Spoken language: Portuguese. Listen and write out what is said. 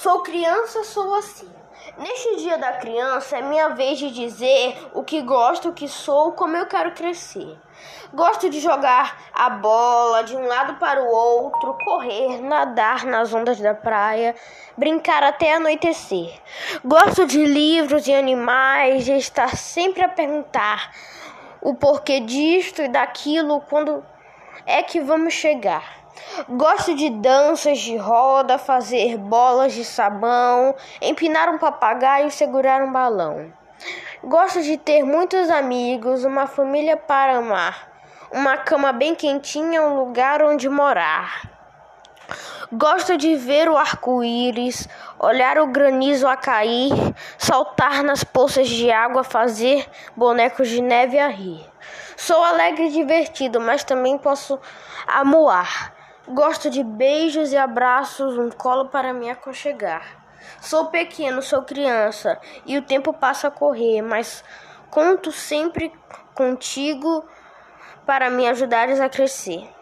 Sou criança, sou assim. Neste dia da criança é minha vez de dizer o que gosto, o que sou, como eu quero crescer. Gosto de jogar a bola de um lado para o outro, correr, nadar nas ondas da praia, brincar até anoitecer. Gosto de livros e animais, de estar sempre a perguntar o porquê disto e daquilo, quando é que vamos chegar. Gosto de danças de roda, fazer bolas de sabão, empinar um papagaio e segurar um balão. Gosto de ter muitos amigos, uma família para amar, uma cama bem quentinha, um lugar onde morar. Gosto de ver o arco-íris, olhar o granizo a cair, saltar nas poças de água, fazer bonecos de neve a rir. Sou alegre e divertido, mas também posso amuar. Gosto de beijos e abraços, um colo para me aconchegar. Sou pequeno, sou criança e o tempo passa a correr, mas conto sempre contigo para me ajudares a crescer.